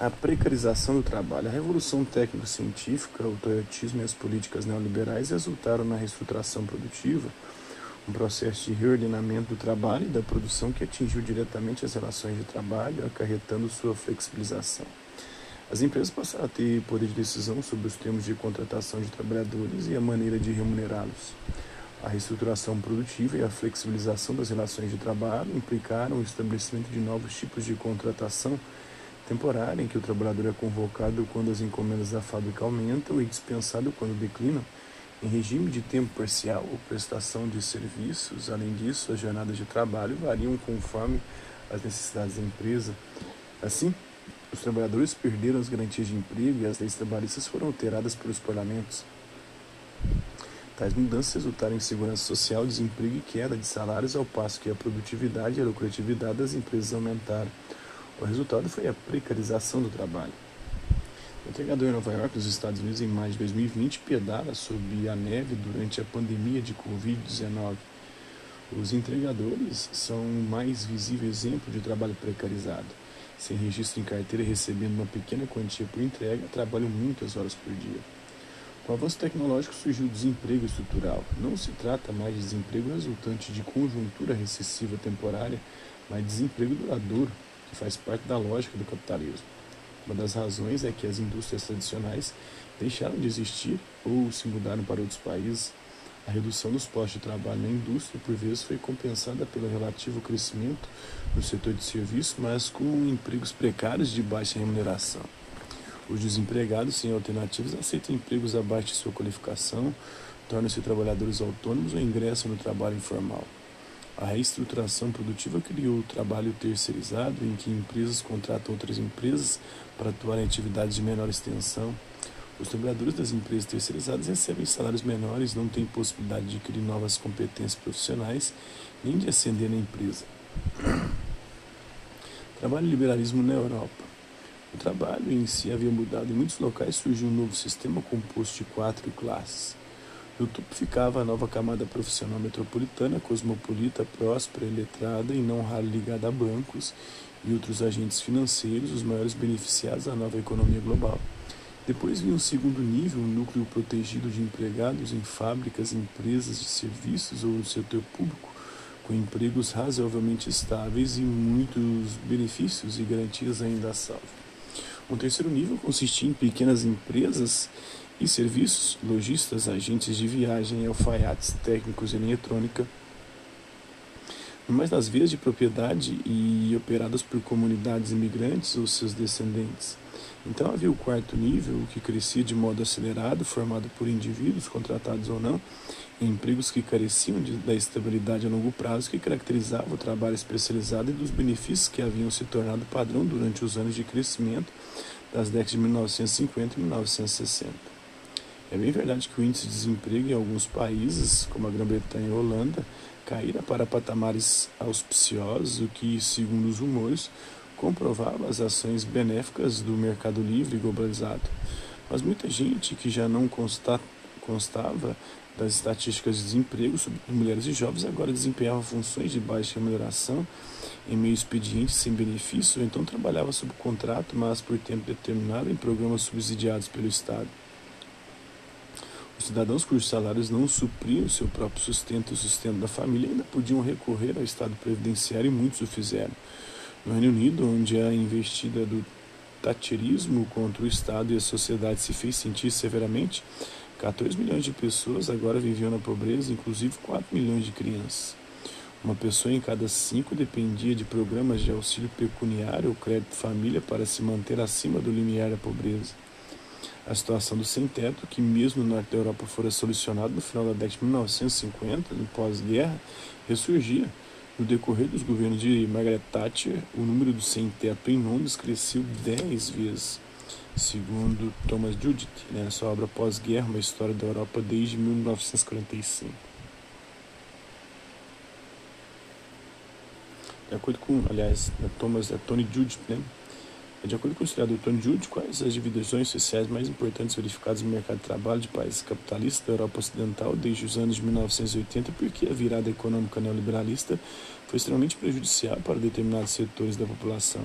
A precarização do trabalho. A revolução técnico-científica, o toyotismo e as políticas neoliberais resultaram na reestruturação produtiva, um processo de reordenamento do trabalho e da produção que atingiu diretamente as relações de trabalho, acarretando sua flexibilização. As empresas passaram a ter poder de decisão sobre os termos de contratação de trabalhadores e a maneira de remunerá-los. A reestruturação produtiva e a flexibilização das relações de trabalho implicaram o estabelecimento de novos tipos de contratação temporária, em que o trabalhador é convocado quando as encomendas da fábrica aumentam e dispensado quando declinam, em regime de tempo parcial ou prestação de serviços. Além disso, as jornadas de trabalho variam conforme as necessidades da empresa. Assim, os trabalhadores perderam as garantias de emprego e as leis trabalhistas foram alteradas pelos parlamentos. Tais mudanças resultaram em segurança social, desemprego e queda de salários, ao passo que a produtividade e a lucratividade das empresas aumentaram. O resultado foi a precarização do trabalho. O entregador em Nova York, nos Estados Unidos, em maio de 2020, pedala sob a neve durante a pandemia de Covid-19. Os entregadores são o mais visível exemplo de trabalho precarizado sem registro em carteira e recebendo uma pequena quantia por entrega, trabalham muitas horas por dia. Com o avanço tecnológico surgiu o desemprego estrutural. Não se trata mais de desemprego resultante de conjuntura recessiva temporária, mas de desemprego duradouro, que faz parte da lógica do capitalismo. Uma das razões é que as indústrias tradicionais deixaram de existir ou se mudaram para outros países a redução dos postos de trabalho na indústria, por vezes, foi compensada pelo relativo crescimento no setor de serviços, mas com empregos precários de baixa remuneração. Os desempregados sem alternativas aceitam empregos abaixo de sua qualificação, tornam-se trabalhadores autônomos ou ingressam no trabalho informal. A reestruturação produtiva criou o trabalho terceirizado, em que empresas contratam outras empresas para atuar em atividades de menor extensão, os trabalhadores das empresas terceirizadas recebem salários menores, não têm possibilidade de adquirir novas competências profissionais, nem de ascender na empresa. Trabalho e liberalismo na Europa. O trabalho em si havia mudado. Em muitos locais surgiu um novo sistema composto de quatro classes. Topo ficava a nova camada profissional metropolitana, cosmopolita, próspera, letrada e não raro ligada a bancos e outros agentes financeiros, os maiores beneficiados da nova economia global. Depois vinha um segundo nível, um núcleo protegido de empregados em fábricas, empresas de serviços ou no setor público, com empregos razoavelmente estáveis e muitos benefícios e garantias ainda a salvo. Um terceiro nível consistia em pequenas empresas e serviços, lojistas, agentes de viagem, alfaiates, técnicos em eletrônica, mais das vias de propriedade e operadas por comunidades imigrantes ou seus descendentes. Então havia o quarto nível, que crescia de modo acelerado, formado por indivíduos, contratados ou não, em empregos que careciam de, da estabilidade a longo prazo que caracterizava o trabalho especializado e dos benefícios que haviam se tornado padrão durante os anos de crescimento das décadas de 1950 e 1960. É bem verdade que o índice de desemprego em alguns países, como a Grã-Bretanha e a Holanda, caíra para patamares auspiciosos, o que, segundo os rumores, comprovava as ações benéficas do mercado livre e globalizado. Mas muita gente que já não consta, constava das estatísticas de desemprego, sobretudo mulheres e jovens, agora desempenhava funções de baixa remuneração em meio expediente sem benefício, ou então trabalhava sob contrato, mas por tempo determinado em programas subsidiados pelo Estado. Os cidadãos cujos salários não supriam seu próprio sustento e o sustento da família ainda podiam recorrer ao Estado Previdenciário e muitos o fizeram. No Reino Unido, onde a investida do taterismo contra o Estado e a sociedade se fez sentir severamente, 14 milhões de pessoas agora viviam na pobreza, inclusive 4 milhões de crianças. Uma pessoa em cada cinco dependia de programas de auxílio pecuniário ou crédito família para se manter acima do limiar da pobreza. A situação do sem-teto, que mesmo no norte da Europa fora solucionada no final da década de 1950, no pós-guerra, ressurgia no decorrer dos governos de Margaret Thatcher, o número do sem-teto em Londres cresceu 10 vezes, segundo Thomas Judith, né, sua obra pós-guerra, uma história da Europa desde 1945. De acordo com, aliás, Thomas, é Tony Judith, né, de acordo com o historiador Tony Jude, quais as divisões sociais mais importantes verificadas no mercado de trabalho de países capitalistas da Europa Ocidental desde os anos de 1980, porque a virada econômica neoliberalista foi extremamente prejudicial para determinados setores da população.